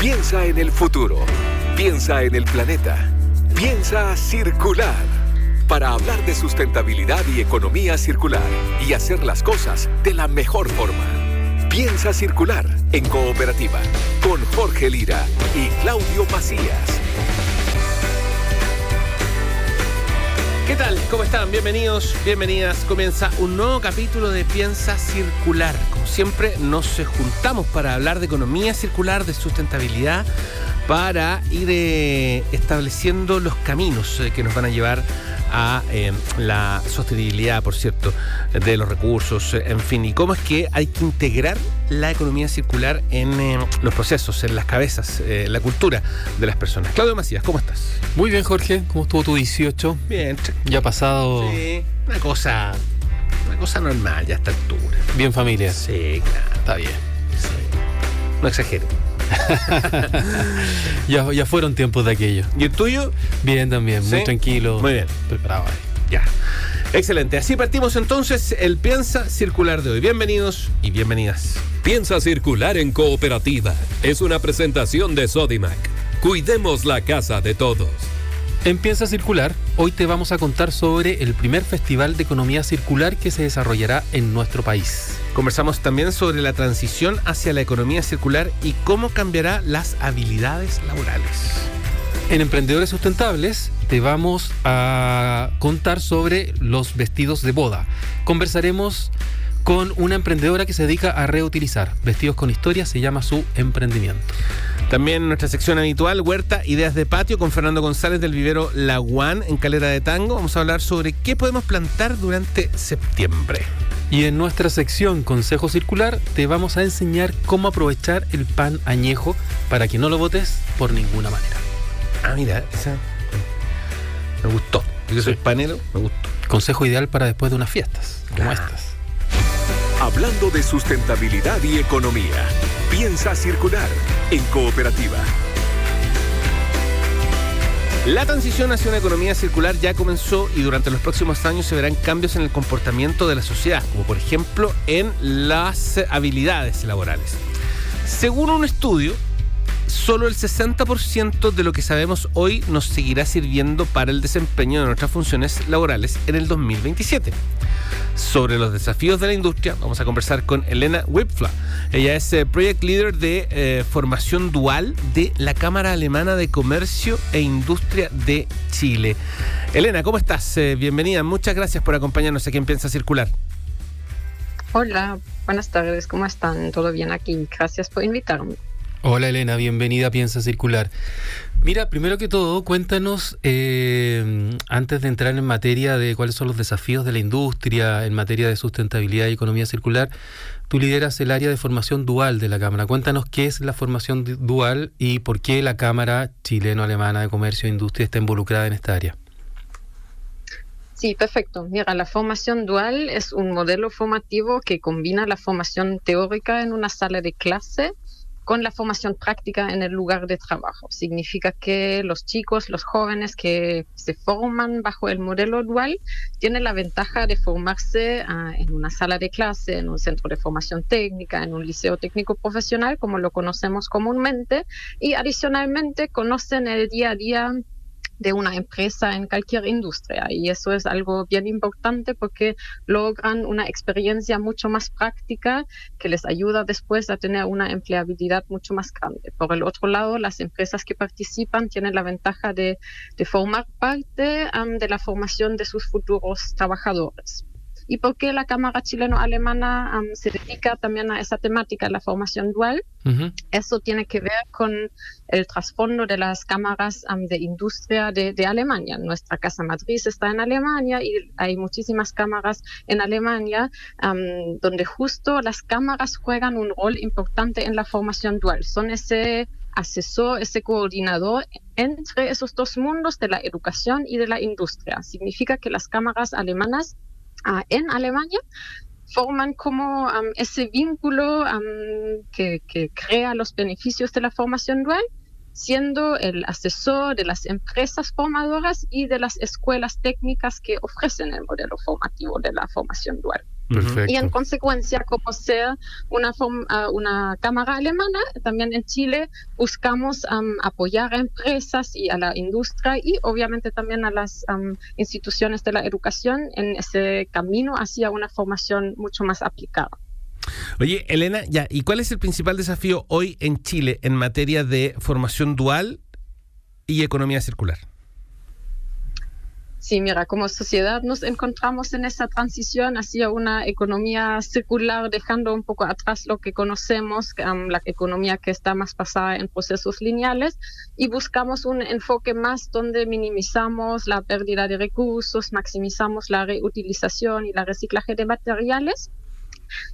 Piensa en el futuro. Piensa en el planeta. Piensa circular. Para hablar de sustentabilidad y economía circular y hacer las cosas de la mejor forma. Piensa circular en cooperativa con Jorge Lira y Claudio Macías. ¿Qué tal? ¿Cómo están? Bienvenidos, bienvenidas. Comienza un nuevo capítulo de Piensa Circular. Como siempre, nos juntamos para hablar de economía circular, de sustentabilidad, para ir eh, estableciendo los caminos eh, que nos van a llevar eh, la sostenibilidad, por cierto, de los recursos, en fin, y cómo es que hay que integrar la economía circular en los procesos, en las cabezas, en la cultura de las personas. Claudio Macías, ¿cómo estás? Muy bien, Jorge. ¿Cómo estuvo tu 18? Bien. Ya ha pasado. Sí, una cosa, una cosa normal ya a esta altura. Bien familia. Sí, claro. Está bien. No exagero. ya, ya fueron tiempos de aquello. ¿Y el tuyo? Bien también, ¿Sí? muy tranquilo. Muy bien. Preparado ahí. Ya. Excelente. Así partimos entonces el Piensa Circular de hoy. Bienvenidos y bienvenidas. Piensa circular en cooperativa. Es una presentación de Sodimac. Cuidemos la casa de todos. En Piensa Circular, hoy te vamos a contar sobre el primer festival de economía circular que se desarrollará en nuestro país. Conversamos también sobre la transición hacia la economía circular y cómo cambiará las habilidades laborales. En Emprendedores Sustentables te vamos a contar sobre los vestidos de boda. Conversaremos con una emprendedora que se dedica a reutilizar vestidos con historia, se llama su emprendimiento. También nuestra sección habitual, Huerta, Ideas de Patio, con Fernando González del vivero La One en Calera de Tango. Vamos a hablar sobre qué podemos plantar durante septiembre. Y en nuestra sección Consejo Circular te vamos a enseñar cómo aprovechar el pan añejo para que no lo botes por ninguna manera. Ah, mira, esa me gustó. Yo que soy panero, me gustó. Consejo ideal para después de unas fiestas como estas. Hablando de sustentabilidad y economía. Piensa circular en cooperativa. La transición hacia una economía circular ya comenzó y durante los próximos años se verán cambios en el comportamiento de la sociedad, como por ejemplo en las habilidades laborales. Según un estudio, solo el 60% de lo que sabemos hoy nos seguirá sirviendo para el desempeño de nuestras funciones laborales en el 2027. Sobre los desafíos de la industria, vamos a conversar con Elena Wipfla. Ella es eh, Project Leader de eh, formación dual de la Cámara Alemana de Comercio e Industria de Chile. Elena, ¿cómo estás? Eh, bienvenida. Muchas gracias por acompañarnos aquí en Piensa Circular. Hola, buenas tardes, ¿cómo están? ¿Todo bien aquí? Gracias por invitarme. Hola Elena, bienvenida a Piensa Circular. Mira, primero que todo, cuéntanos, eh, antes de entrar en materia de cuáles son los desafíos de la industria en materia de sustentabilidad y economía circular, tú lideras el área de formación dual de la Cámara. Cuéntanos qué es la formación du- dual y por qué la Cámara Chileno-Alemana de Comercio e Industria está involucrada en esta área. Sí, perfecto. Mira, la formación dual es un modelo formativo que combina la formación teórica en una sala de clase con la formación práctica en el lugar de trabajo. Significa que los chicos, los jóvenes que se forman bajo el modelo dual tienen la ventaja de formarse ah, en una sala de clase, en un centro de formación técnica, en un liceo técnico profesional, como lo conocemos comúnmente, y adicionalmente conocen el día a día de una empresa en cualquier industria. Y eso es algo bien importante porque logran una experiencia mucho más práctica que les ayuda después a tener una empleabilidad mucho más grande. Por el otro lado, las empresas que participan tienen la ventaja de, formar parte de la formación de sus futuros trabajadores. ¿Y por qué la Cámara Chileno-Alemana um, se dedica también a esa temática, la formación dual? Eso tiene que ver con el trasfondo de las cámaras um, de industria de, de, Alemania. Nuestra casa matriz está en Alemania y hay muchísimas cámaras en Alemania um, donde justo las cámaras juegan un rol importante en la formación dual. Son ese asesor, ese coordinador entre esos dos mundos de la educación y de la industria. Significa que las cámaras alemanas uh, en Alemania forman como um, ese vínculo um, que, que, crea los beneficios de la formación dual, siendo el asesor de las empresas formadoras y de las escuelas técnicas que ofrecen el modelo formativo de la formación dual. Y en consecuencia, como sea una, una cámara alemana, también en Chile buscamos um, apoyar a empresas y a la industria y obviamente también a las um, instituciones de la educación en ese camino hacia una formación mucho más aplicada. Oye, Elena, ya, ¿y cuál es el principal desafío hoy en Chile en materia de formación dual y economía circular? Sí, mira, como sociedad nos encontramos en esa transición hacia una economía circular, dejando un poco atrás lo que conocemos, la economía que está más basada en procesos lineales, y buscamos un enfoque más donde minimizamos la pérdida de recursos, maximizamos la reutilización y la reciclaje de materiales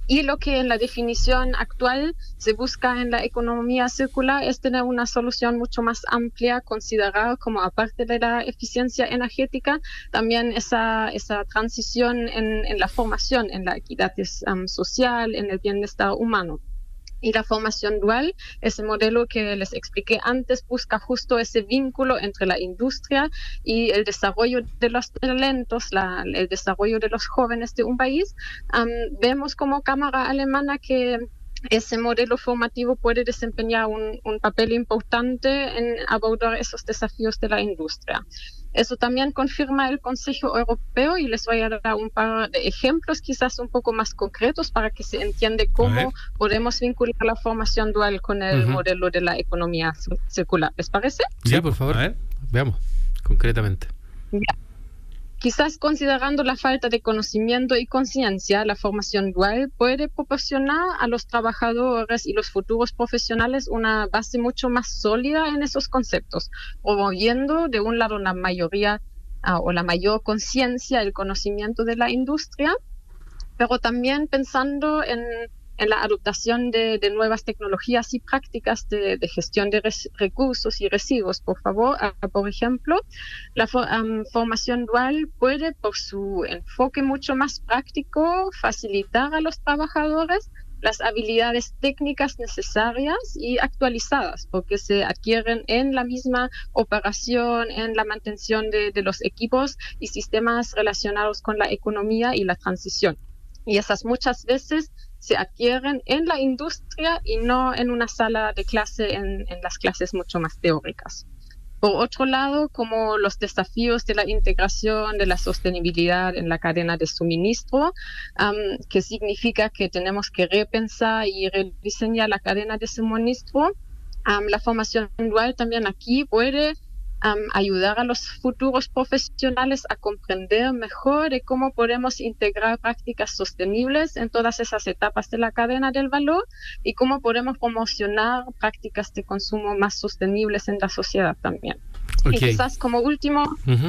y lo que en la definición actual se busca en la economía circular es tener una solución mucho más amplia, considerar como aparte de la eficiencia energética, también esa, esa transición en, en la formación, en la equidad social, en el bienestar humano. Y la formación dual, ese modelo que les expliqué antes, busca justo ese vínculo entre la industria y el desarrollo de los talentos, el desarrollo de los jóvenes de un país. vemos como Cámara Alemana que ese modelo formativo puede desempeñar un, un, papel importante en abordar esos desafíos de la industria. Eso también confirma el Consejo Europeo y les voy a dar un par de ejemplos quizás un poco más concretos para que se entiende cómo podemos vincular la formación dual con el modelo de la economía circular. ¿Les parece? Sí, por favor. Veamos concretamente. Quizás considerando la falta de conocimiento y conciencia, la formación dual puede proporcionar a los trabajadores y los futuros profesionales una base mucho más sólida en esos conceptos, promoviendo de un lado la mayoría ah, o la mayor conciencia, el conocimiento de la industria, pero también pensando en en la adoptación de, nuevas tecnologías y prácticas de, gestión de recursos y residuos. Por favor, ah, por ejemplo, la formación dual puede, por su enfoque mucho más práctico, facilitar a los trabajadores las habilidades técnicas necesarias y actualizadas, porque se adquieren en la misma operación, en la mantención de los equipos y sistemas relacionados con la economía y la transición. Y esas muchas veces se adquieren en la industria y no en una sala de clase, en, las clases mucho más teóricas. Por otro lado, como los desafíos de la integración de la sostenibilidad en la cadena de suministro, que significa que tenemos que repensar y rediseñar la cadena de suministro, la formación dual también aquí puede ayudar a los futuros profesionales a comprender mejor de cómo podemos integrar prácticas sostenibles en todas esas etapas de la cadena del valor y cómo podemos promocionar prácticas de consumo más sostenibles en la sociedad también. Y quizás como último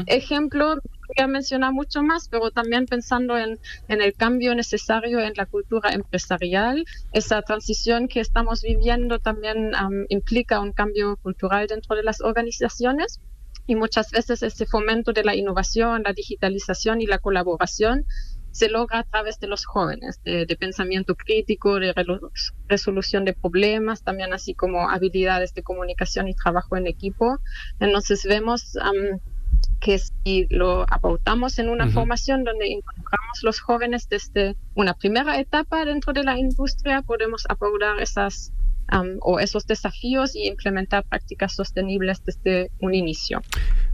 ejemplo, voy a mencionar mucho más, pero también pensando en, en, el cambio necesario en la cultura empresarial, esa transición que estamos viviendo también implica un cambio cultural dentro de las organizaciones y muchas veces ese fomento de la innovación, la digitalización y la colaboración se logra a través de los jóvenes, de, pensamiento crítico, de resolución de problemas, también así como habilidades de comunicación y trabajo en equipo. Entonces vemos que si lo aportamos en una formación donde incorporamos los jóvenes desde una primera etapa dentro de la industria, podemos apoyar esas o esos desafíos y implementar prácticas sostenibles desde un inicio.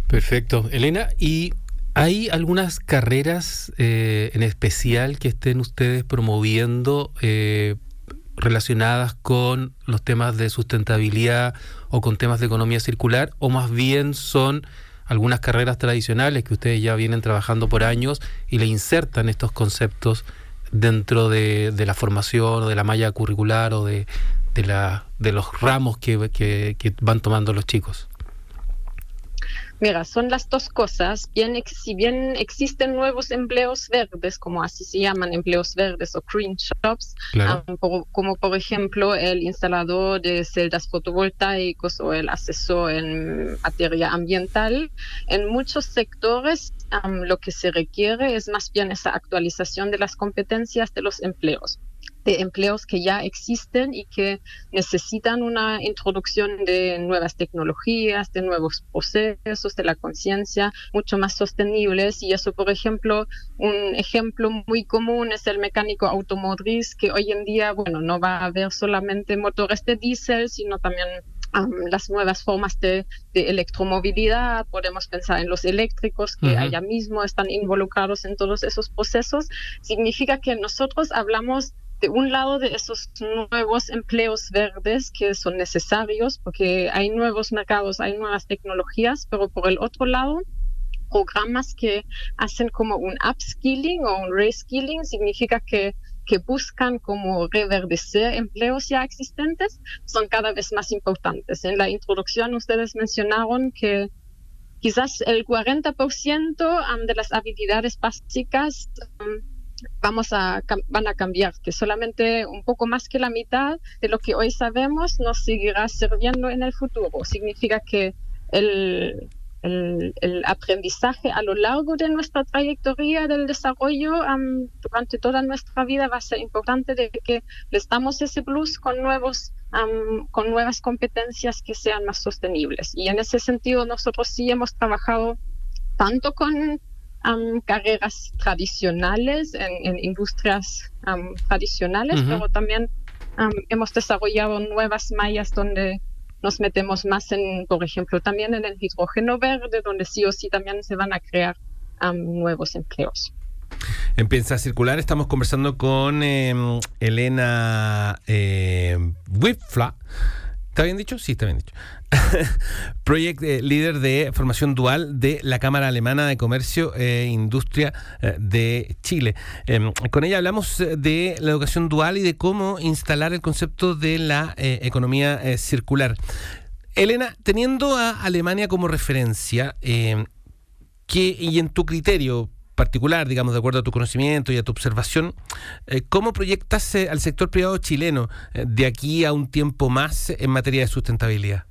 Perfecto. Elena, ¿y ¿Hay algunas carreras eh, en especial que estén ustedes promoviendo eh, relacionadas con los temas de sustentabilidad o con temas de economía circular? ¿O más bien son algunas carreras tradicionales que ustedes ya vienen trabajando por años y le insertan estos conceptos dentro de, la formación o de la malla curricular o de, la, de los ramos que van tomando los chicos? Mira, son las dos cosas. Bien, si bien existen nuevos empleos verdes, como así se llaman, empleos verdes o green shops, como por ejemplo el instalador de celdas fotovoltaicos o el asesor en materia ambiental, en muchos sectores lo que se requiere es más bien esa actualización de las competencias de los empleos. De empleos que ya existen y que necesitan una introducción de nuevas tecnologías, de nuevos procesos, de la conciencia mucho más sostenibles. Y eso, por ejemplo, un ejemplo muy común es el mecánico automotriz, que hoy en día, bueno, no va a haber solamente motores de diésel, sino también las nuevas formas de, electromovilidad, podemos pensar en los eléctricos que allá mismo están involucrados en todos esos procesos, significa que nosotros hablamos de un lado de esos nuevos empleos verdes que son necesarios porque hay nuevos mercados, hay nuevas tecnologías, pero por el otro lado, programas que hacen como un upskilling o un reskilling significa que que buscan como reverdecer empleos ya existentes son cada vez más importantes. En la introducción ustedes mencionaron que quizás el 40% de las habilidades básicas vamos a, van a cambiar, que solamente un poco más que la mitad de lo que hoy sabemos nos seguirá sirviendo en el futuro. Significa que el, el, aprendizaje a lo largo de nuestra trayectoria del desarrollo durante toda nuestra vida va a ser importante de que les damos ese plus con nuevos con nuevas competencias que sean más sostenibles y en ese sentido nosotros sí hemos trabajado tanto con carreras tradicionales, en, industrias tradicionales, pero también hemos desarrollado nuevas mallas donde nos metemos más en, por ejemplo, también en el hidrógeno verde, donde sí o sí también se van a crear nuevos empleos. En Piensa Circular estamos conversando con em, Elena eh, Wipfla ¿Está bien dicho? Sí, está bien dicho. Project eh, líder de formación dual de la Cámara Alemana de Comercio e Industria eh, de Chile. Em, con ella hablamos de la educación dual y de cómo instalar el concepto de la economía circular. Elena, teniendo a Alemania como referencia, em, ¿qué, y en tu criterio, particular, digamos, de acuerdo a tu conocimiento y a tu observación, eh, ¿cómo proyectas al sector privado chileno eh, de aquí a un tiempo más en materia de sustentabilidad?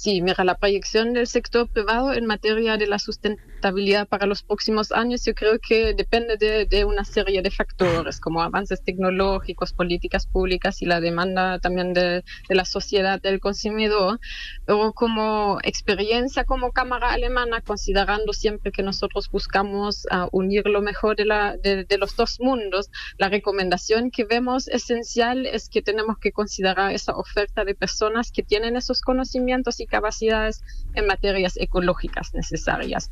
Sí, mira, la proyección del sector privado en materia de la sustentabilidad para los próximos años yo creo que depende de, una serie de factores como avances tecnológicos, políticas públicas y la demanda también de, la sociedad del consumidor. Pero como experiencia como Cámara Alemana, considerando siempre que nosotros buscamos uh, unir lo mejor de, la, de los dos mundos, la recomendación que vemos esencial es que tenemos que considerar esa oferta de personas que tienen esos conocimientos y capacidades en materias ecológicas necesarias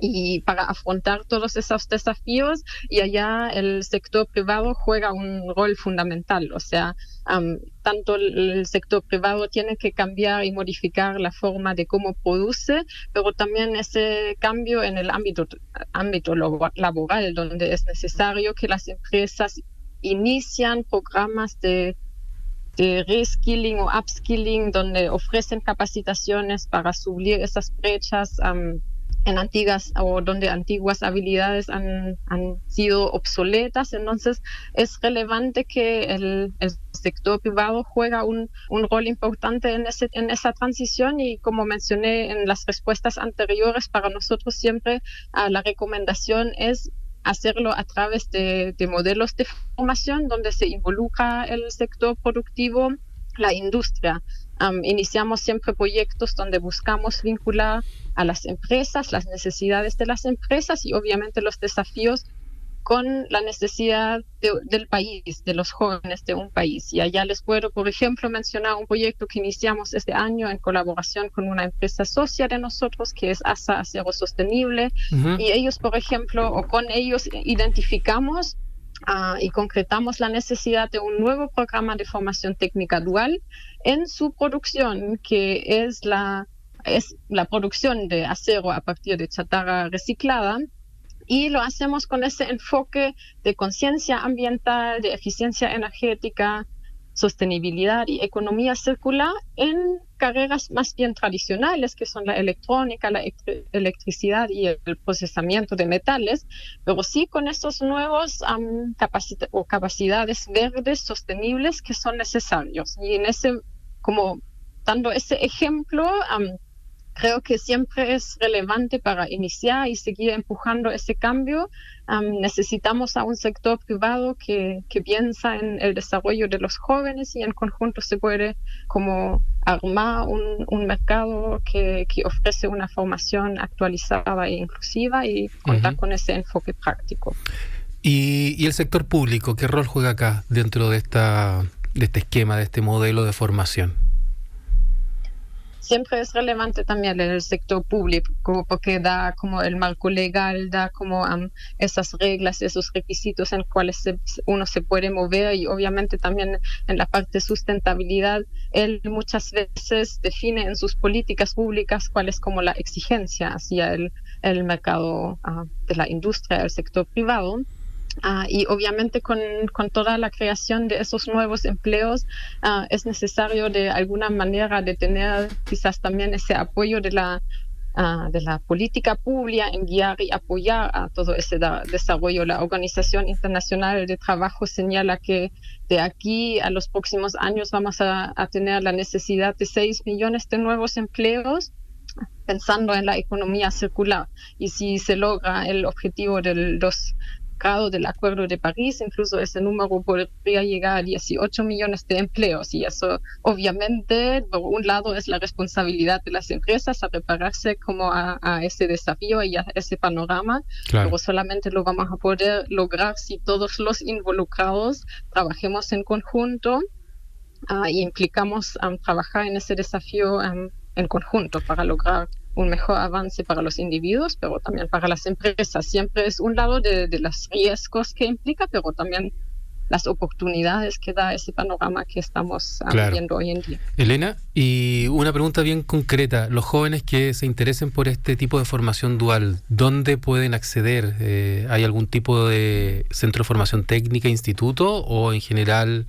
y para afrontar todos esos desafíos y allá el sector privado juega un rol fundamental. O sea, tanto el sector privado tiene que cambiar y modificar la forma de cómo produce, pero también ese cambio en el ámbito, ámbito laboral, donde es necesario que las empresas inician programas de de reskilling o upskilling, donde ofrecen capacitaciones para subir esas brechas en antiguas o donde antiguas habilidades han, han, sido obsoletas. Entonces, es relevante que el, sector privado juega un, un, rol importante en, ese, en esa transición y como mencioné en las respuestas anteriores, para nosotros siempre ah, la recomendación es hacerlo a través de, modelos de formación donde se involucra el sector productivo, la industria. iniciamos siempre proyectos donde buscamos vincular a las empresas, las necesidades de las empresas y obviamente los desafíos con la necesidad del país, de los jóvenes de un país. Y allá les puedo, por ejemplo, mencionar un proyecto que iniciamos este año en colaboración con una empresa socia de nosotros, que es ASA Acero Sostenible. Y ellos, por ejemplo, o con ellos identificamos ah, y concretamos la necesidad de un nuevo programa de formación técnica dual en su producción, que es la, es la producción de acero a partir de chatarra reciclada y lo hacemos con ese enfoque de conciencia ambiental, de eficiencia energética, sostenibilidad y economía circular en carreras más bien tradicionales, que son la electrónica, la electricidad y el procesamiento de metales, pero sí con estos nuevos o capacidades verdes sostenibles que son necesarios. Y en ese, como dando ese ejemplo, creo que siempre es relevante para iniciar y seguir empujando ese cambio. necesitamos a un sector privado que, que, piensa en el desarrollo de los jóvenes y en conjunto se puede como armar un, un mercado que, que, ofrece una formación actualizada e inclusiva y contar con ese enfoque práctico. ¿Y, ¿Y el sector público qué rol juega acá dentro de, esta, de este esquema, de este modelo de formación? Siempre es relevante también el sector público porque da como el marco legal, da como esas reglas, esos requisitos en cuales uno se puede mover y obviamente también en la parte de sustentabilidad, él muchas veces define en sus políticas públicas cuál es como la exigencia hacia el, el mercado ah, de la industria, el sector privado. Ah, y obviamente con, con, toda la creación de esos nuevos empleos ah, es necesario de alguna manera de tener quizás también ese apoyo de la, ah, de la política pública en guiar y apoyar a todo ese desarrollo. La Organización Internacional de Trabajo señala que de aquí a los próximos años vamos a, a tener la necesidad de 6 millones de nuevos empleos pensando en la economía circular. Y si se logra el objetivo de los del Acuerdo de París, incluso ese número podría llegar a 18 millones de empleos y eso obviamente, por un lado, es la responsabilidad de las empresas a prepararse como a, ese desafío y a ese panorama, pero solamente lo vamos a poder lograr si todos los involucrados trabajemos en conjunto uh, y implicamos um, trabajar en ese desafío um, en conjunto para lograr un mejor avance para los individuos, pero también para las empresas. Siempre es un lado de, los riesgos que implica, pero también las oportunidades que da ese panorama que estamos ah, viendo hoy en día. Elena, y una pregunta bien concreta. Los jóvenes que se interesen por este tipo de formación dual, ¿dónde pueden acceder? Eh, ¿Hay algún tipo de centro de formación técnica, instituto o en general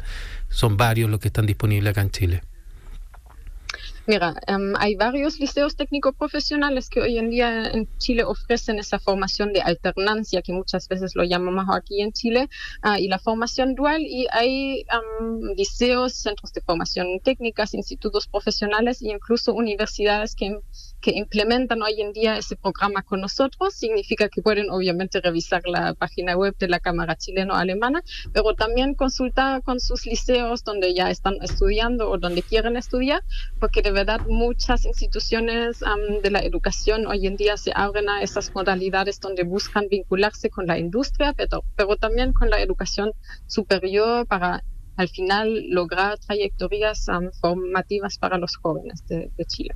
son varios los que están disponibles acá en Chile? Mira, em, hay varios liceos técnicos profesionales que hoy en día en Chile ofrecen esa formación de alternancia, que muchas veces lo llamamos aquí en Chile, ah, y la formación dual. Y hay em, liceos, centros de formación técnicas, institutos profesionales e incluso universidades que que implementan hoy en día ese programa con nosotros. Significa que pueden obviamente revisar la página web de la Cámara Chileno-Alemana, pero también consultar con sus liceos donde ya están estudiando o donde quieren estudiar, porque de verdad muchas instituciones de la educación hoy en día se abren a esas modalidades donde buscan vincularse con la industria, pero, también con la educación superior para al final lograr trayectorias formativas para los jóvenes de, Chile.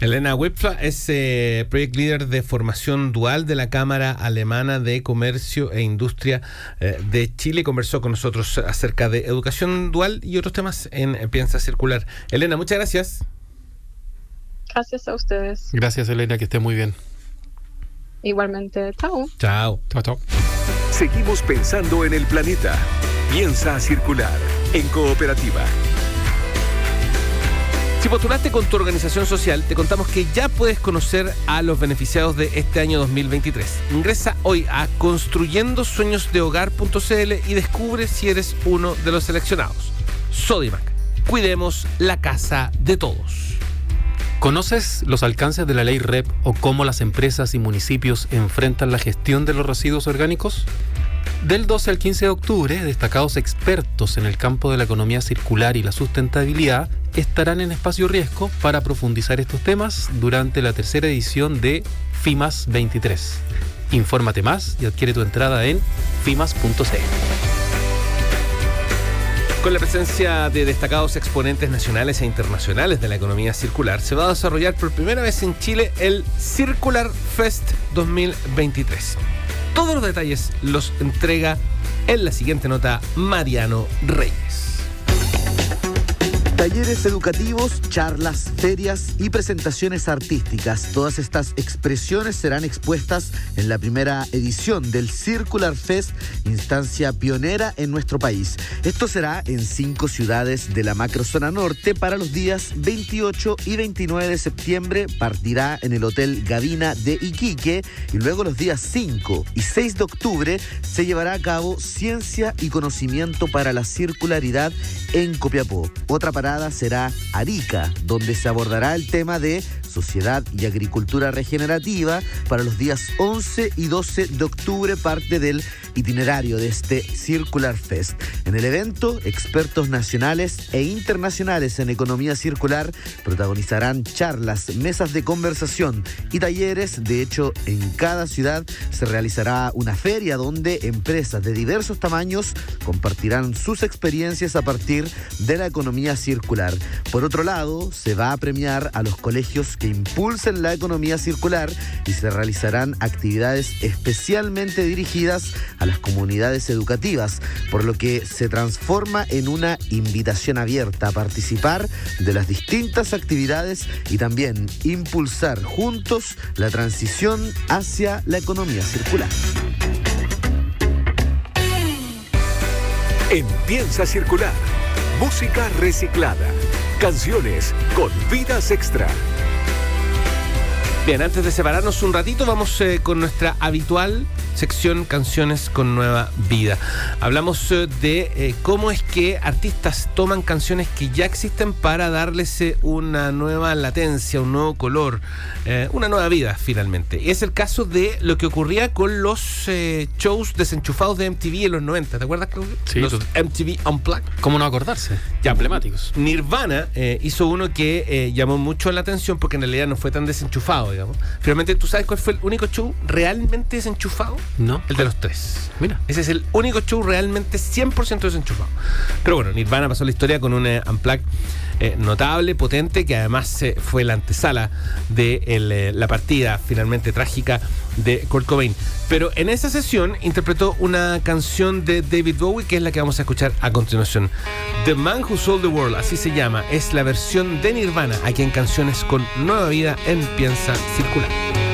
Elena Wipfla es eh, Project Leader de formación dual de la Cámara Alemana de Comercio e Industria eh, de Chile. Conversó con nosotros acerca de educación dual y otros temas en Piensa Circular. Elena, muchas gracias. Gracias a ustedes. Gracias, Elena, que esté muy bien. Igualmente, chao. Chao. Chao, chao. Seguimos pensando en el planeta. Piensa circular en cooperativa. Si postulaste con tu organización social, te contamos que ya puedes conocer a los beneficiados de este año 2023. Ingresa hoy a construyendosueñosdehogar.cl y descubre si eres uno de los seleccionados. Sodimac, cuidemos la casa de todos. ¿Conoces los alcances de la ley REP o cómo las empresas y municipios enfrentan la gestión de los residuos orgánicos? Del 12 al 15 de octubre, destacados expertos en el campo de la economía circular y la sustentabilidad estarán en espacio riesgo para profundizar estos temas durante la tercera edición de FIMAS 23. Infórmate más y adquiere tu entrada en fimas.cl. Con la presencia de destacados exponentes nacionales e internacionales de la economía circular, se va a desarrollar por primera vez en Chile el Circular Fest 2023. Todos los detalles los entrega en la siguiente nota Mariano Reyes. Talleres educativos, charlas, ferias y presentaciones artísticas. Todas estas expresiones serán expuestas en la primera edición del Circular Fest, instancia pionera en nuestro país. Esto será en cinco ciudades de la macrozona norte para los días 28 y 29 de septiembre. Partirá en el Hotel Gavina de Iquique y luego los días 5 y 6 de octubre se llevará a cabo Ciencia y Conocimiento para la Circularidad en Copiapó. Otra será Arica, donde se abordará el tema de Sociedad y Agricultura Regenerativa para los días 11 y 12 de octubre, parte del itinerario de este Circular Fest. En el evento, expertos nacionales e internacionales en economía circular protagonizarán charlas, mesas de conversación y talleres. De hecho, en cada ciudad se realizará una feria donde empresas de diversos tamaños compartirán sus experiencias a partir de la economía circular. Por otro lado, se va a premiar a los colegios que impulsen la economía circular y se realizarán actividades especialmente dirigidas a las comunidades educativas, por lo que se transforma en una invitación abierta a participar de las distintas actividades y también impulsar juntos la transición hacia la economía circular. Empieza a circular. Música reciclada. Canciones con vidas extra. Bien, antes de separarnos un ratito, vamos eh, con nuestra habitual sección Canciones con Nueva Vida. Hablamos eh, de eh, cómo es que artistas toman canciones que ya existen para darles eh, una nueva latencia, un nuevo color, una nueva vida finalmente. Y es el caso de lo que ocurría con los shows desenchufados de MTV en los 90. ¿Te acuerdas, Claudio? Sí, los tú- MTV Unplugged. ¿Cómo no acordarse? Ya emblemáticos. Nirvana hizo uno que llamó mucho la atención porque en realidad no fue tan desenchufado, digamos. Finalmente, ¿tú sabes cuál fue el único show realmente desenchufado? ¿No? El de los tres. Mira. Ese es el único show realmente 100% desenchufado. Pero bueno, Nirvana pasó la historia con un eh, unplugged eh, notable, potente, que además eh, fue la antesala de la partida finalmente trágica de Kurt Cobain. Pero en esa sesión interpretó una canción de David Bowie, que es la que vamos a escuchar a continuación. The Man Who Sold the World, así se llama. Es la versión de Nirvana, aquí en Canciones con Nueva Vida en Piensa Circular.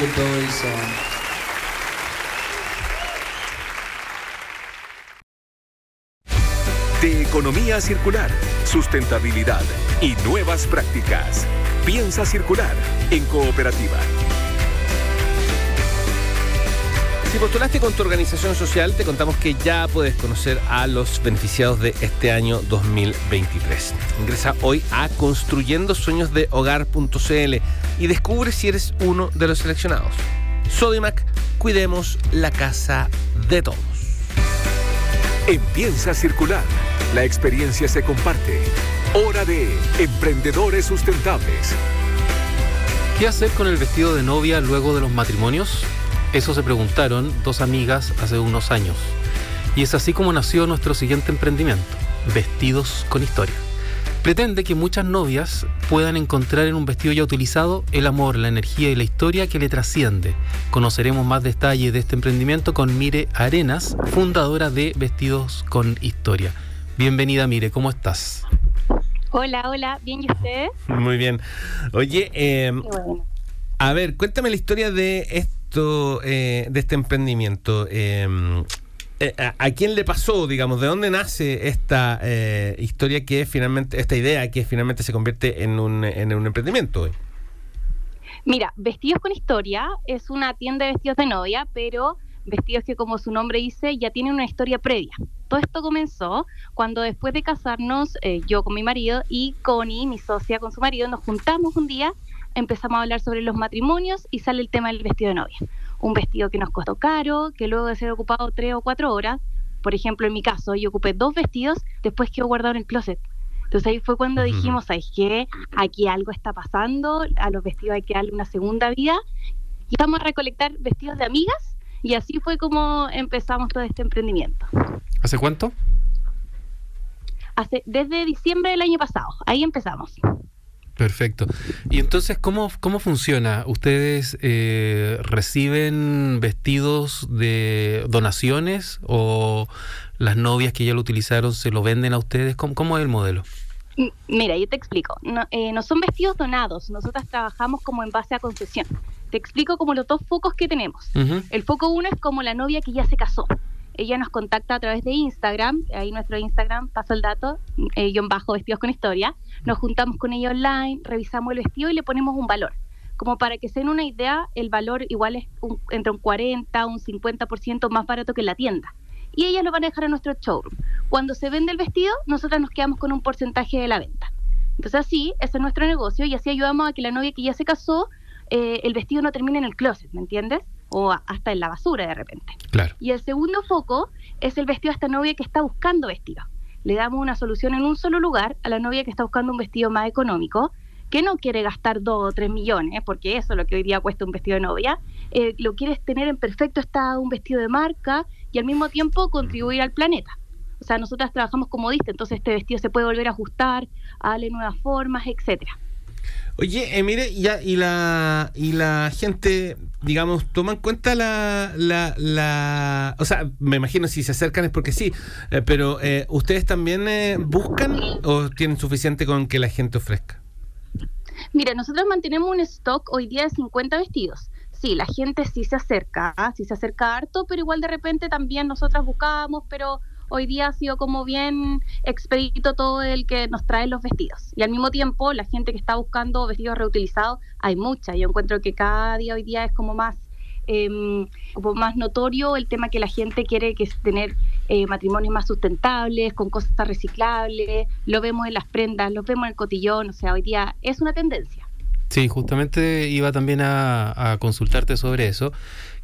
Was a David Bowie song. De economía circular, sustentabilidad y nuevas prácticas. Piensa circular en cooperativa. Si postulaste con tu organización social, te contamos que ya puedes conocer a los beneficiados de este año 2023. Ingresa hoy a construyendosueñosdehogar.cl y descubre si eres uno de los seleccionados. Sodimac, cuidemos la casa de todos. En Piensa circular, la experiencia se comparte. Hora de emprendedores sustentables. ¿Qué hacer con el vestido de novia luego de los matrimonios? Eso se preguntaron dos amigas hace unos años. Y es así como nació nuestro siguiente emprendimiento, Vestidos con Historia. Pretende que muchas novias puedan encontrar en un vestido ya utilizado el amor, la energía y la historia que le trasciende. Conoceremos más detalles de este emprendimiento con Mire Arenas, fundadora de Vestidos con Historia. Bienvenida Mire, ¿cómo estás? Hola, hola, bien y ustedes. Muy bien. Oye, eh, bueno. a ver, cuéntame la historia de esto, eh, de este emprendimiento. Eh, eh, a, quién le pasó, digamos? ¿De dónde nace esta eh, historia que finalmente, esta idea que finalmente se convierte en un, en un emprendimiento? hoy? Mira, Vestidos con Historia es una tienda de vestidos de novia, pero vestidos que como su nombre dice ya tienen una historia previa. Todo esto comenzó cuando después de casarnos, eh, yo con mi marido y Connie, mi socia con su marido, nos juntamos un día, empezamos a hablar sobre los matrimonios y sale el tema del vestido de novia. Un vestido que nos costó caro, que luego de ser ocupado tres o cuatro horas, por ejemplo en mi caso, yo ocupé dos vestidos, después quedó guardado en el closet. Entonces ahí fue cuando dijimos, ¿sabes qué? Aquí algo está pasando, a los vestidos hay que darle una segunda vida. Y vamos a recolectar vestidos de amigas y así fue como empezamos todo este emprendimiento. ¿Hace cuánto? Hace, desde diciembre del año pasado, ahí empezamos. Perfecto. Y entonces, ¿cómo, cómo funciona? ¿Ustedes eh, reciben vestidos de donaciones o las novias que ya lo utilizaron se lo venden a ustedes? ¿Cómo, cómo es el modelo? Mira, yo te explico. No, eh, no son vestidos donados, nosotras trabajamos como en base a concesión. Te explico como los dos focos que tenemos. El foco uno es como la novia que ya se casó. Ella nos contacta a través de Instagram, ahí nuestro Instagram, paso el dato, eh, guion bajo vestidos con historia. Nos juntamos con ella online, revisamos el vestido y le ponemos un valor. Como para que se den una idea, el valor igual es un- entre un 40, un 50% más barato que en la tienda. Y ellas lo van a dejar en nuestro showroom. Cuando se vende el vestido, nosotras nos quedamos con un porcentaje de la venta. Entonces así, ese es nuestro negocio y así ayudamos a que la novia que ya se casó, eh, el vestido no termine en el closet, ¿me entiendes? O hasta en la basura de repente. Claro. Y el segundo foco es el vestido a esta novia que está buscando vestido. Le damos una solución en un solo lugar a la novia que está buscando un vestido más económico, que no quiere gastar dos o tres millones, porque eso es lo que hoy día cuesta un vestido de novia. eh, lo quieres tener en perfecto estado, un vestido de marca y al mismo tiempo contribuir al planeta. O sea, nosotras trabajamos como diste, entonces este vestido se puede volver a ajustar, a darle nuevas formas, etcétera. Oye, eh, mire, ya, y la y la gente, digamos, toma en cuenta la, la, la o sea, me imagino si se acercan es porque sí, eh, pero eh, ¿ustedes también eh, buscan o tienen suficiente con que la gente ofrezca? Mira, nosotros mantenemos un stock hoy día de 50 vestidos. Sí, la gente sí se acerca, ¿ah? sí se acerca harto, pero igual de repente también nosotras buscábamos, pero hoy día ha sido como bien expedito todo el que nos trae los vestidos. Y al mismo tiempo, la gente que está buscando vestidos reutilizados, hay mucha. Yo encuentro que cada día hoy día es como más em, como más notorio el tema que la gente quiere que es tener eh, matrimonios más sustentables, con cosas reciclables, lo vemos en las prendas, lo vemos en el cotillón, o sea, hoy día es una tendencia. Sí, justamente iba también a, a consultarte sobre eso,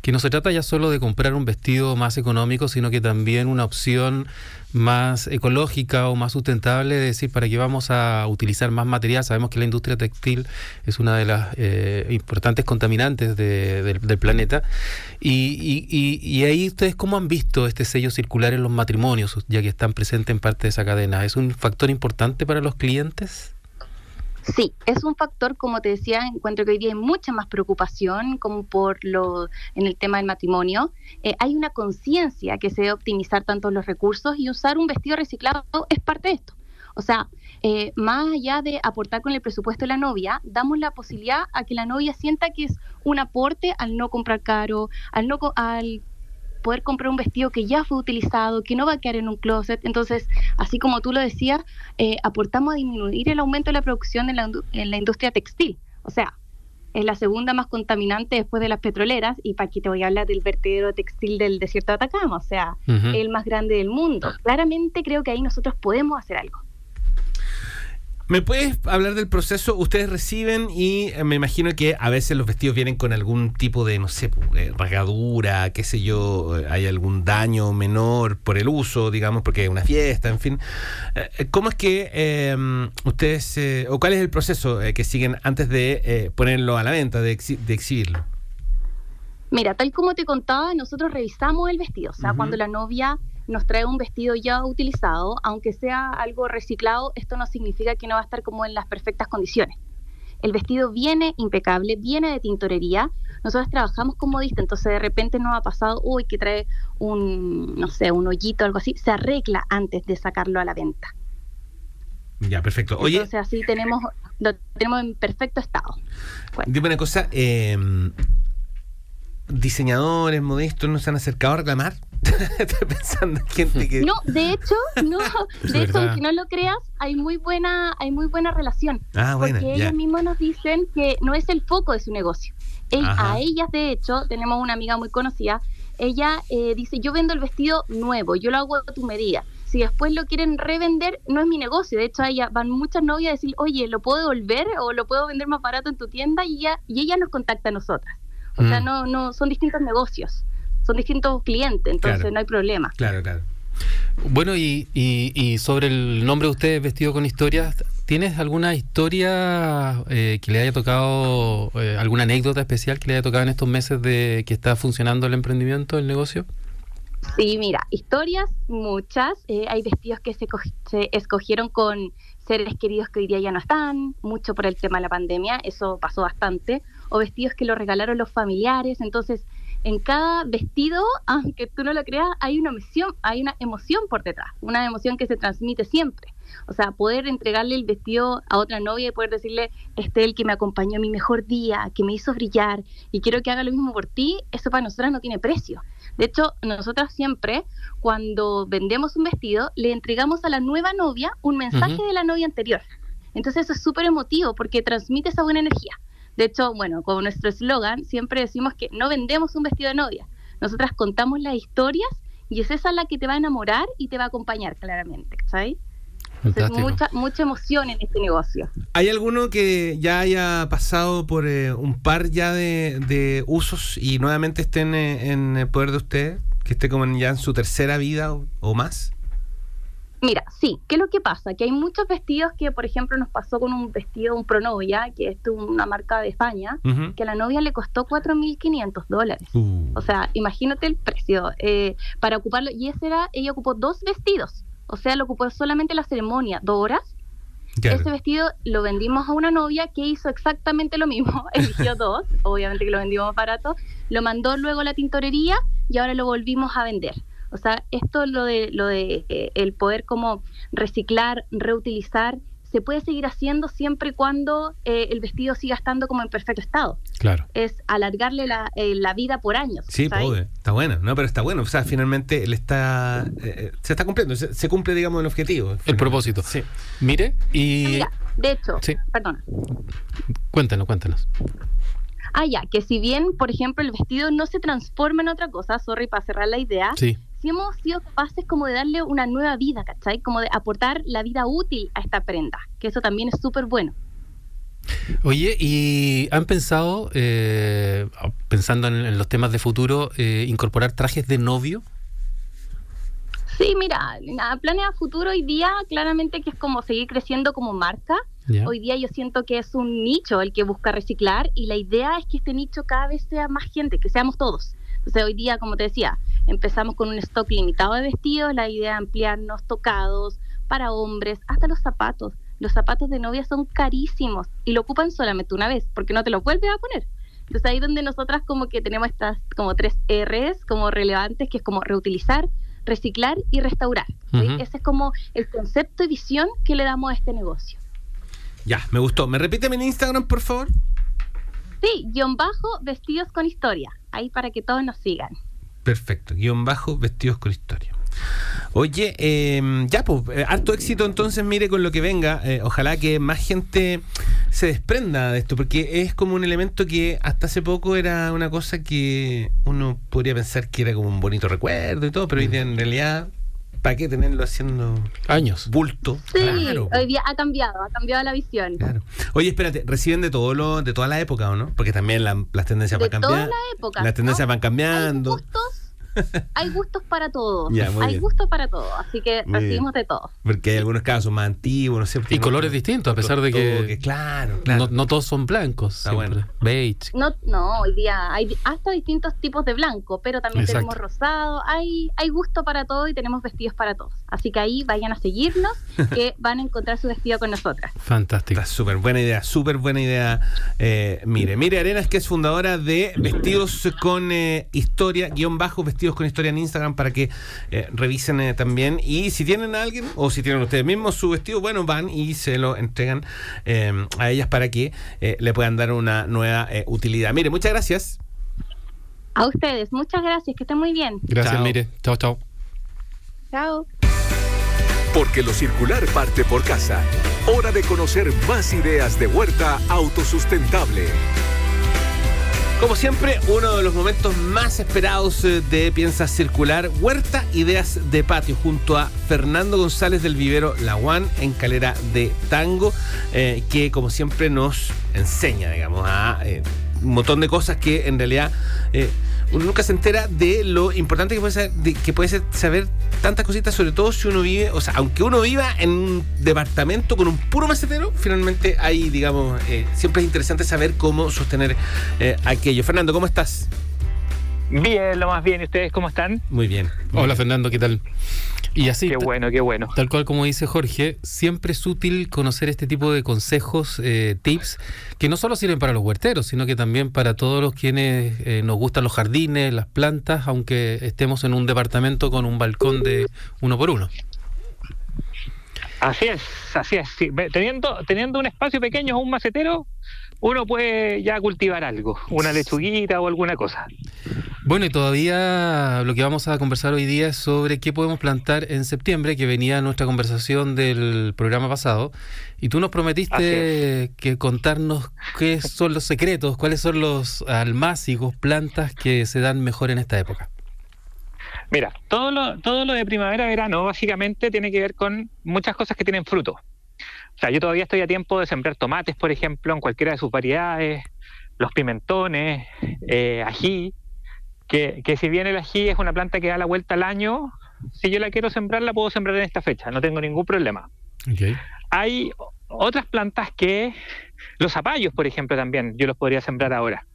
que no se trata ya solo de comprar un vestido más económico, sino que también una opción más ecológica o más sustentable, es decir, para que vamos a utilizar más material. Sabemos que la industria textil es una de las eh, importantes contaminantes de- del, del planeta. Y- y- y ahí ustedes, ¿cómo han visto este sello circular en los matrimonios, ya que están presentes en parte de esa cadena? ¿Es un factor importante para los clientes? Sí, es un factor, como te decía, encuentro que hoy día hay mucha más preocupación como por lo en el tema del matrimonio. Eh, hay una conciencia que se debe optimizar tanto los recursos y usar un vestido reciclado es parte de esto. O sea, eh, más allá de aportar con el presupuesto de la novia, damos la posibilidad a que la novia sienta que es un aporte al no comprar caro, al no al poder comprar un vestido que ya fue utilizado, que no va a quedar en un closet. Entonces, así como tú lo decías, eh, aportamos a disminuir el aumento de la producción en la, en la industria textil. O sea, es la segunda más contaminante después de las petroleras y para aquí te voy a hablar del vertedero textil del desierto de Atacama, o sea, el más grande del mundo. Claramente creo que ahí nosotros podemos hacer algo. ¿Me puedes hablar del proceso? Ustedes reciben y eh, me imagino que a veces los vestidos vienen con algún tipo de, no sé, eh, ragadura, qué sé yo, eh, hay algún daño menor por el uso, digamos, porque es una fiesta, en fin. ¿Cómo es que em, ustedes, o cuál es el proceso que siguen antes de ponerlo a la venta, de, exhibirlo? Mira, tal como te contaba, nosotros revisamos el vestido, o sea, cuando la novia nos trae un vestido ya utilizado, aunque sea algo reciclado, esto no significa que no va a estar como en las perfectas condiciones. El vestido viene impecable, viene de tintorería. Nosotros trabajamos como modista, entonces de repente nos ha pasado, uy, que trae un, no sé, un hoyito o algo así, se arregla antes de sacarlo a la venta. Ya, perfecto. Oye, entonces así tenemos, lo tenemos en perfecto estado. Dime una cosa, eh, diseñadores, modestos, ¿no se han acercado a reclamar? Estoy pensando en gente que... No, de hecho, no, de hecho, aunque no lo creas, hay muy buena, hay muy buena relación. Ah, bueno, porque ellos mismos nos dicen que no es el foco de su negocio. a ellas, de hecho, tenemos una amiga muy conocida, ella eh, dice, yo vendo el vestido nuevo, yo lo hago a tu medida. Si después lo quieren revender, no es mi negocio. De hecho, a ella van muchas novias a decir, oye, ¿lo puedo devolver o lo puedo vender más barato en tu tienda? Y ella, y ella nos contacta a nosotras. O sea, mm. no, no, son distintos negocios, son distintos clientes, entonces no hay problema. Claro, claro. Bueno, y, y, sobre el nombre de ustedes, Vestido con Historias, ¿tienes alguna historia eh, que le haya tocado, eh, alguna anécdota especial que le haya tocado en estos meses de que está funcionando el emprendimiento, el negocio? Sí, mira, historias muchas. Eh, hay vestidos que se, se, escogieron con seres queridos que hoy día ya no están, mucho por el tema de la pandemia, eso pasó bastante o vestidos que lo regalaron los familiares. Entonces, en cada vestido, aunque tú no lo creas, hay una emoción, hay una emoción por detrás, una emoción que se transmite siempre. O sea, poder entregarle el vestido a otra novia y poder decirle, este es el que me acompañó en mi mejor día, que me hizo brillar y quiero que haga lo mismo por ti, eso para nosotras no tiene precio. De hecho, nosotras siempre, cuando vendemos un vestido, le entregamos a la nueva novia un mensaje de la novia anterior. Entonces eso es súper emotivo porque transmite esa buena energía. De hecho, bueno, como nuestro eslogan, siempre decimos que no vendemos un vestido de novia. Nosotras contamos las historias y es esa la que te va a enamorar y te va a acompañar claramente, ¿sabes? Entonces, mucha, mucha emoción en este negocio. ¿Hay alguno que ya haya pasado por eh, un par ya de, usos y nuevamente esté en, el poder de usted? ¿Que esté como ya en su tercera vida o más? Mira, sí, ¿qué es lo que pasa? Que hay muchos vestidos que, por ejemplo, nos pasó con un vestido, un pronovia, que es una marca de España, que a la novia le costó 4.500 dólares. Uh. O sea, imagínate el precio eh, para ocuparlo. Y ese era, ella ocupó dos vestidos. O sea, lo ocupó solamente la ceremonia, dos horas. Ese vestido lo vendimos a una novia que hizo exactamente lo mismo, eligió dos, obviamente que lo vendimos barato, lo mandó luego a la tintorería y ahora lo volvimos a vender. O sea, esto lo de lo de eh, el poder como reciclar, reutilizar, se puede seguir haciendo siempre y cuando eh, el vestido siga estando como en perfecto estado. Claro. Es alargarle la, eh, vida por años. Sí, puede, está bueno, no, pero está bueno. O sea, finalmente él está, se está cumpliendo, se, cumple, digamos, el objetivo. El propósito. Sí. Mire, y. Mira, de hecho, sí. perdona. Cuéntanos, cuéntanos. Ah, ya, que si bien, por ejemplo, el vestido no se transforma en otra cosa, sorry para cerrar la idea, sí hemos sido capaces como de darle una nueva vida, ¿cachai? Como de aportar la vida útil a esta prenda, que eso también es súper bueno. Oye, ¿y han pensado, eh, pensando en, los temas de futuro, eh, incorporar trajes de novio? Sí, mira, planes a futuro hoy día claramente que es como seguir creciendo como marca. Hoy día yo siento que es un nicho el que busca reciclar y la idea es que este nicho cada vez sea más gente, que seamos todos. Entonces hoy día, como te decía, empezamos con un stock limitado de vestidos, la idea de ampliarnos tocados para hombres, hasta los zapatos. Los zapatos de novia son carísimos y lo ocupan solamente una vez, porque no te lo vuelves a poner. Entonces ahí donde nosotras como que tenemos estas como tres R's como relevantes, que es como reutilizar, reciclar y restaurar. Ese es como el concepto y visión que le damos a este negocio. Ya, me gustó. ¿Me repíteme en Instagram, por favor? Sí, guion bajo, vestidos con historia. Ahí para que todos nos sigan. Perfecto. Guión bajo, vestidos con historia. Oye, eh, ya, pues, eh, harto éxito entonces, mire con lo que venga. Eh, ojalá que más gente se desprenda de esto, porque es como un elemento que hasta hace poco era una cosa que uno podría pensar que era como un bonito recuerdo y todo, pero día en realidad, ¿para qué tenerlo haciendo Años. bulto? Sí, Claro, hoy día ha cambiado, ha cambiado la visión. claro. Oye, espérate, reciben de todo lo, de toda la época, ¿o no? Porque también la- las tendencias De van toda cambiando. la época. Las tendencias ¿no? van Hay cambiando. gustos, hay gustos para todos. Ya, hay bien. gustos para todos, así que Muy recibimos de todo. Porque hay algunos casos más antiguos, no sé. Y colores distintos, a pesar de que claro, claro. no, no todos son blancos. Está siempre. bueno. Beige. No, no, hoy día hay hasta distintos tipos de blanco, pero también Exacto. tenemos rosado, hay, hay gusto para todo y tenemos vestidos para todos. Así que ahí vayan a seguirnos, que van a encontrar su vestido con nosotras. Fantástico. Está súper buena idea, súper buena idea. Eh, mire, mire Arenas, que es fundadora de Vestidos con eh, Historia, guion bajo, Vestidos con Historia en Instagram, para que eh, revisen eh, también. Y si tienen a alguien, o si tienen ustedes mismos su vestido, bueno, van y se lo entregan eh, a ellas para que eh, le puedan dar una nueva eh, utilidad. Mire, muchas gracias. A ustedes, muchas gracias, que estén muy bien. Gracias, Chao. mire. Chao, chao. Chao. Porque lo circular parte por casa. Hora de conocer más ideas de huerta autosustentable. Como siempre, uno de los momentos más esperados eh, de Piensa Circular, Huerta Ideas de Patio, junto a Fernando González del Vivero La One en Calera de Tango, eh, que como siempre nos enseña, digamos, a eh, un montón de cosas que en realidad uno nunca se entera de lo importante que puede ser, que puede ser saber tantas cositas, sobre todo si uno vive, o sea, aunque uno viva en un departamento con un puro macetero, finalmente hay, digamos, eh, siempre es interesante saber cómo sostener eh, aquello. Fernando, ¿cómo estás? Bien, lo más bien. ¿Y ustedes cómo están? Muy bien. Hola, Fernando, ¿qué tal? Y así, Qué bueno, qué bueno. tal cual como dice Jorge, siempre es útil conocer este tipo de consejos, eh, tips, que no solo sirven para los huerteros, sino que también para todos los quienes eh, nos gustan los jardines, las plantas, aunque estemos en un departamento con un balcón de uno por uno. Así es, así es. sí. Teniendo, teniendo un espacio pequeño o un macetero, uno puede ya cultivar algo, una lechuguita o alguna cosa. Bueno, y todavía lo que vamos a conversar hoy día es sobre qué podemos plantar en septiembre, que venía nuestra conversación del programa pasado. Y tú nos prometiste que contarnos qué son los secretos, cuáles son los almácigos, plantas que se dan mejor en esta época. Mira, todo lo, todo lo de primavera-verano básicamente tiene que ver con muchas cosas que tienen fruto. O sea, yo todavía estoy a tiempo de sembrar tomates, por ejemplo, en cualquiera de sus variedades, los pimentones, eh, ají, que, que si bien el ají es una planta que da la vuelta al año, si yo la quiero sembrar, la puedo sembrar en esta fecha, no tengo ningún problema. Hay o- otras plantas que, los zapallos, por ejemplo, también, yo los podría sembrar ahora.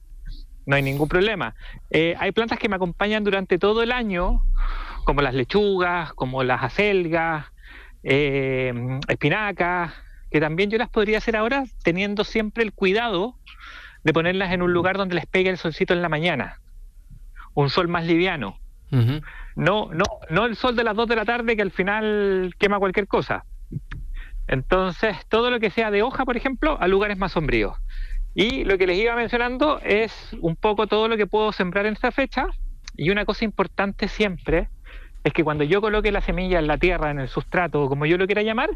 No hay ningún problema. Eh, hay plantas que me acompañan durante todo el año, como las lechugas, como las acelgas, eh, espinacas, que también yo las podría hacer ahora teniendo siempre el cuidado de ponerlas en un lugar donde les pegue el solcito en la mañana. Un sol más liviano. No, no, no el sol de las 2 de la tarde que al final quema cualquier cosa. Entonces, todo lo que sea de hoja, por ejemplo, a lugares más sombríos. Y lo que les iba mencionando es un poco todo lo que puedo sembrar en esta fecha. Y una cosa importante siempre es que cuando yo coloque la semilla en la tierra, en el sustrato, o como yo lo quiera llamar,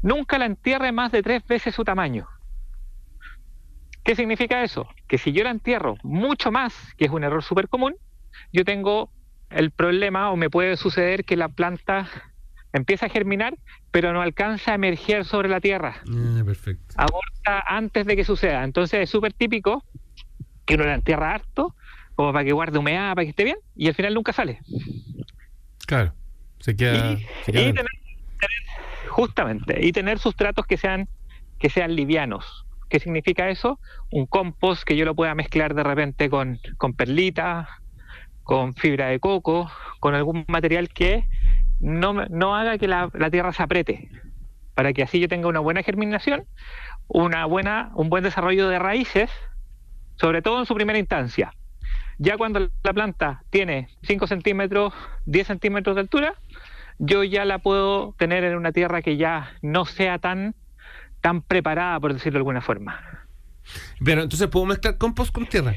nunca la entierre más de tres veces su tamaño. ¿Qué significa eso? Que si yo la entierro mucho más, que es un error súper común, yo tengo el problema o me puede suceder que la planta empieza a germinar, pero no alcanza a emerger sobre la tierra. Ah, perfecto. Aborta antes de que suceda. Entonces es súper típico que uno la entierra harto, como para que guarde humedad, para que esté bien, y al final nunca sale. Claro. Se queda. y, se y queda- tener, tener- justamente, y tener sustratos que sean, que sean livianos. ¿Qué significa eso? Un compost que yo lo pueda mezclar de repente con, con perlita, con fibra de coco, con algún material que no, no haga que la, la tierra se apriete, para que así yo tenga una buena germinación, una buena, un buen desarrollo de raíces, sobre todo en su primera instancia. Ya cuando la planta tiene 5 centímetros, 10 centímetros de altura, yo ya la puedo tener en una tierra que ya no sea tan, tan preparada, por decirlo de alguna forma. Pero entonces puedo mezclar compost con tierra.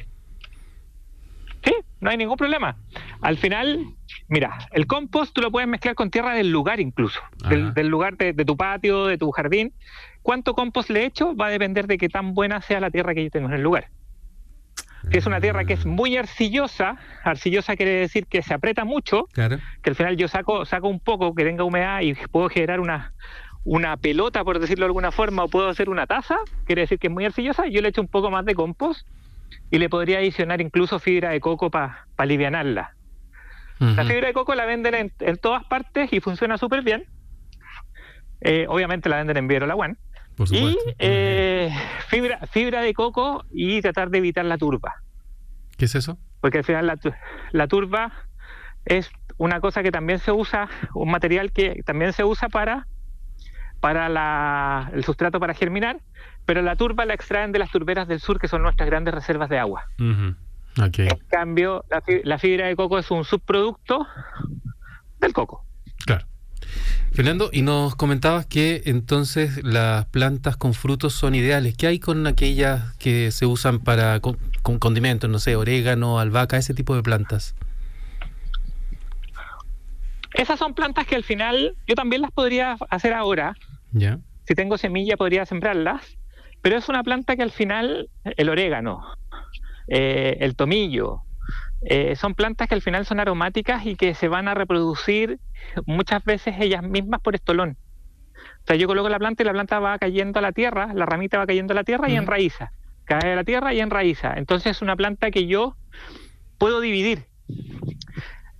Sí, no hay ningún problema. Al final, mira, el compost tú lo puedes mezclar con tierra del lugar incluso, del, del, lugar de, de, tu patio, de tu jardín. ¿Cuánto compost le he hecho? Va a depender de qué tan buena sea la tierra que yo tengo en el lugar. Es una tierra que es muy arcillosa, arcillosa quiere decir que se aprieta mucho, claro. que al final yo saco, saco un poco, que tenga humedad y puedo generar una, una pelota, por decirlo de alguna forma, o puedo hacer una taza, quiere decir que es muy arcillosa, yo le echo un poco más de compost y le podría adicionar incluso fibra de coco para pa alivianarla. Uh -huh. La fibra de coco la venden en, en todas partes y funciona súper bien. Eh, obviamente la venden en Viero Y eh, fibra, fibra de coco y tratar de evitar la turba. ¿Qué es eso? Porque al final la, la turba es una cosa que también se usa, un material que también se usa para, para la, el sustrato para germinar, pero la turba la extraen de las turberas del sur, que son nuestras grandes reservas de agua. Uh -huh. okay. En cambio, la, la fibra de coco es un subproducto del coco. Claro. Fernando, y nos comentabas que entonces las plantas con frutos son ideales. ¿Qué hay con aquellas que se usan para con, con condimentos, no sé, orégano, albahaca, ese tipo de plantas? Esas son plantas que al final yo también las podría hacer ahora. Si tengo semilla podría sembrarlas, pero es una planta que al final el orégano, eh, el tomillo, eh, son plantas que al final son aromáticas y que se van a reproducir muchas veces ellas mismas por estolón. O sea, yo coloco la planta y la planta va cayendo a la tierra, la ramita va cayendo a la tierra y enraiza. Cae a la tierra y enraiza. Entonces es una planta que yo puedo dividir.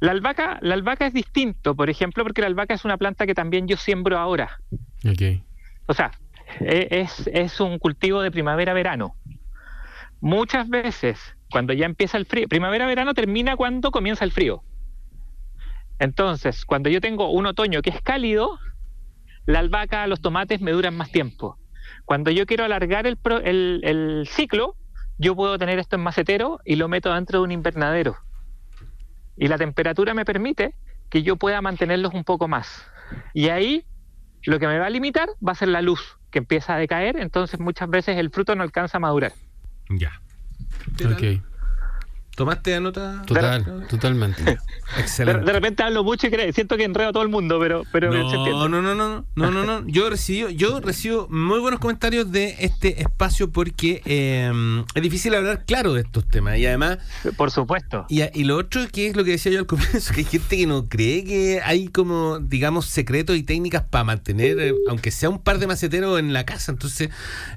La albahaca, la albahaca es distinto, por ejemplo, porque la albahaca es una planta que también yo siembro ahora. Okay. O sea, es, es un cultivo de primavera-verano. Muchas veces cuando ya empieza el frío. Primavera-verano termina cuando comienza el frío. Entonces, cuando yo tengo un otoño que es cálido, la albahaca, los tomates me duran más tiempo. Cuando yo quiero alargar el, el ciclo, yo puedo tener esto en macetero y lo meto dentro de un invernadero. Y la temperatura me permite que yo pueda mantenerlos un poco más. Y ahí lo que me va a limitar va a ser la luz, que empieza a decaer, entonces muchas veces el fruto no alcanza a madurar. Ya. Ok. ¿Tomaste nota? Total, totalmente. Excelente. De, de, repente hablo mucho y creo, siento que enredo a todo el mundo, pero, pero no, no, no, no, no, no, no, no. Yo recibo, yo recibo muy buenos comentarios de este espacio porque eh, es difícil hablar claro de estos temas y además. Por supuesto. Y, y, lo otro que es lo que decía yo al comienzo, que hay gente que no cree que hay como, digamos, secretos y técnicas para mantener, eh, aunque sea un par de maceteros en la casa. Entonces,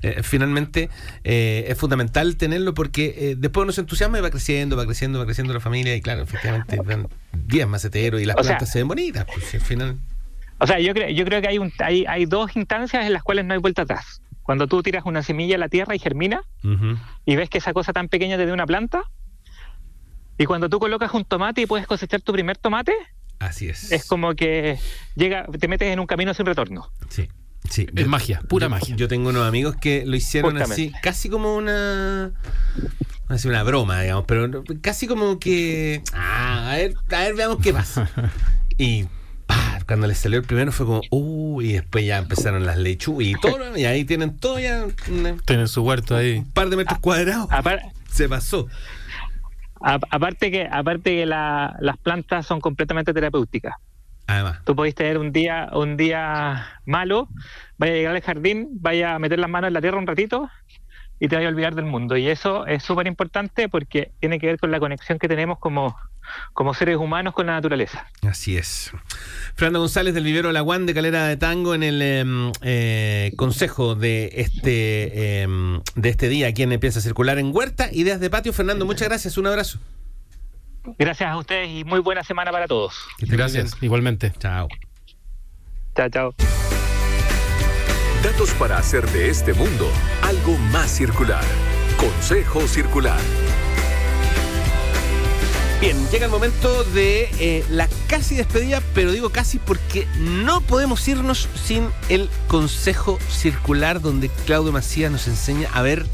eh, finalmente eh, es fundamental tenerlo porque después uno se entusiasma y va creciendo va creciendo, va creciendo la familia y claro, efectivamente van 10 maceteros y las o plantas sea, se ven bonitas, pues al final. O sea, yo creo, yo creo que hay, un, hay, hay dos instancias en las cuales no hay vuelta atrás. Cuando tú tiras una semilla a la tierra y germina uh -huh. y ves que esa cosa tan pequeña te da una planta, y cuando tú colocas un tomate y puedes cosechar tu primer tomate, así es. Es como que llega, te metes en un camino sin retorno. Sí. Sí, es yo, magia, pura yo, magia. Yo tengo unos amigos que lo hicieron Justamente. así, casi como una. Así una broma, digamos, pero casi como que. Ah, a ver, a ver, veamos qué pasa. y cuando les salió el primero fue como, uh, y después ya empezaron las lechugas y todo, y ahí tienen todo ya. Una, tienen su huerto ahí. Un par de metros cuadrados. Se pasó. A, aparte que, aparte que la, las plantas son completamente terapéuticas. Además. Tú podéis tener un día, un día malo, vaya a llegar al jardín, vaya a meter las manos en la tierra un ratito y te vaya a olvidar del mundo. Y eso es súper importante porque tiene que ver con la conexión que tenemos como, como seres humanos con la naturaleza. Así es. Fernando González del Vivero Laguán de Calera de Tango en el eh, eh, consejo de este, eh, de este día aquí en Empieza a Circular en Huerta, Ideas de Patio. Fernando, muchas gracias, un abrazo. Gracias a ustedes y muy buena semana para todos. Gracias, bien. igualmente. Chao. Chao, chao. Datos para hacer de este mundo algo más circular. Consejo Circular. Bien, llega el momento de eh, la casi despedida, pero digo casi porque no podemos irnos sin el Consejo Circular, donde Claudio Macías nos enseña a ver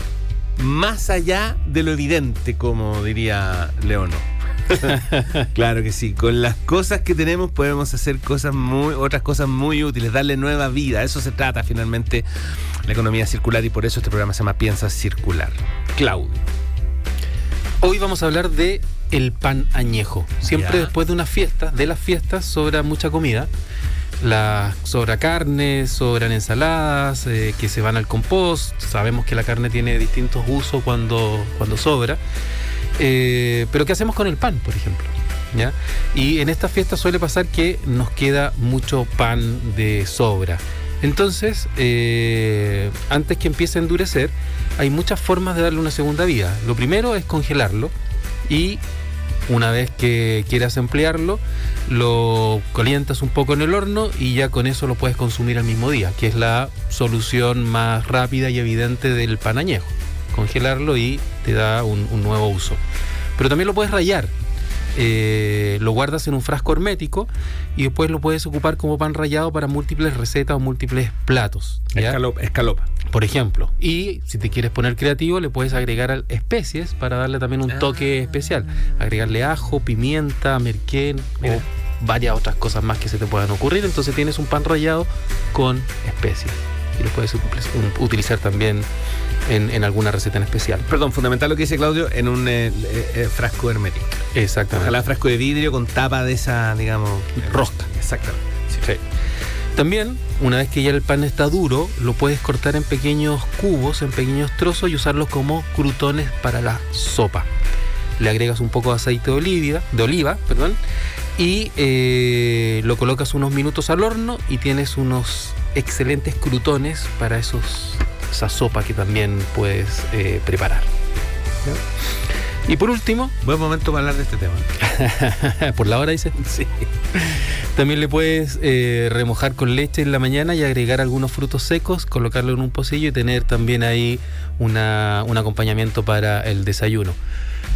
más allá de lo evidente, como diría Leono. claro que sí, con las cosas que tenemos podemos hacer cosas muy, otras cosas muy útiles, darle nueva vida. Eso se trata finalmente la economía circular y por eso este programa se llama Piensa Circular. Claudio. Hoy vamos a hablar de el pan añejo. Siempre después de una fiesta, de las fiestas sobra mucha comida. La, sobra carne, sobran ensaladas eh, que se van al compost. Sabemos que la carne tiene distintos usos cuando, cuando sobra. Eh, pero ¿qué hacemos con el pan, por ejemplo? ¿Ya? Y en estas fiestas suele pasar que nos queda mucho pan de sobra. Entonces, eh, antes que empiece a endurecer, hay muchas formas de darle una segunda vida. Lo primero es congelarlo y una vez que quieras emplearlo, lo calientas un poco en el horno y ya con eso lo puedes consumir al mismo día, que es la solución más rápida y evidente del pan añejo. Congelarlo y te da un, un nuevo uso. Pero también lo puedes rayar. Eh, lo guardas en un frasco hermético y después lo puedes ocupar como pan rallado para múltiples recetas o múltiples platos. ¿ya? Escalopa. escalopa. por ejemplo. Y si te quieres poner creativo, le puedes agregar especies para darle también un toque Ah. especial. Agregarle ajo, pimienta, merquén Mira. o varias otras cosas más que se te puedan ocurrir. Entonces tienes un pan rallado con especies. Y lo puedes utilizar también en, en alguna receta en especial. Perdón, fundamental lo que dice Claudio en un eh, eh, eh, frasco hermético. Exactamente. Ojalá frasco de vidrio con tapa de esa, digamos, Rosca. Exactamente. Sí. También, una vez que ya el pan está duro, lo puedes cortar en pequeños cubos, en pequeños trozos y usarlos como crutones para la sopa. Le agregas un poco de aceite de oliva, de oliva perdón, y eh, lo colocas unos minutos al horno y tienes unos excelentes crutones para esos, esa sopa que también puedes eh, preparar. Y por último, Buen momento para hablar de este tema. por la hora dice. Sí. También le puedes eh, remojar con leche en la mañana y agregar algunos frutos secos, colocarlo en un pocillo y tener también ahí una- un acompañamiento para el desayuno.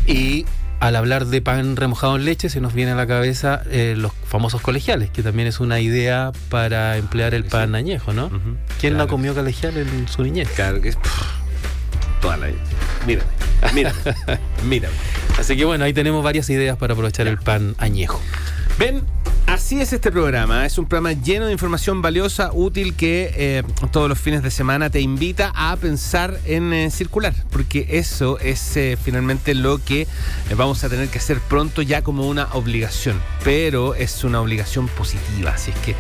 Y al hablar de pan remojado en leche se nos viene a la cabeza eh, los famosos colegiales, que también es una idea para emplear el Sí. pan añejo, ¿no? ¿Quién no Claro. comió colegial en su niñez? Claro que es. Toda la vida. Mírame. Mírame. Mírame. Así que bueno, ahí tenemos varias ideas para aprovechar el pan añejo. Ven, así es este programa. Es un programa lleno de información valiosa, útil, que eh, todos los fines de semana te invita a pensar en eh, circular, porque eso es eh, finalmente lo que eh, vamos a tener que hacer pronto ya como una obligación, pero es una obligación positiva, así es que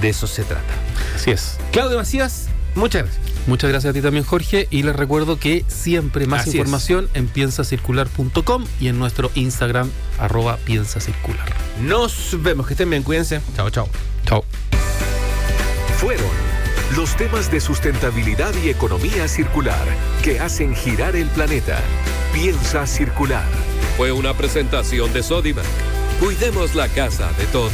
de eso se trata. Así es. Claudio Macías, muchas gracias. Muchas gracias a ti también, Jorge. Y les recuerdo que siempre más Así es. información en piensacircular.com y en nuestro Instagram, arroba piensacircular. Nos vemos, que estén bien, cuídense. Chao, chao. Chao. Fueron los temas de sustentabilidad y economía circular que hacen girar el planeta. Piensa circular. Fue una presentación de Sodimac. Cuidemos la casa de todos.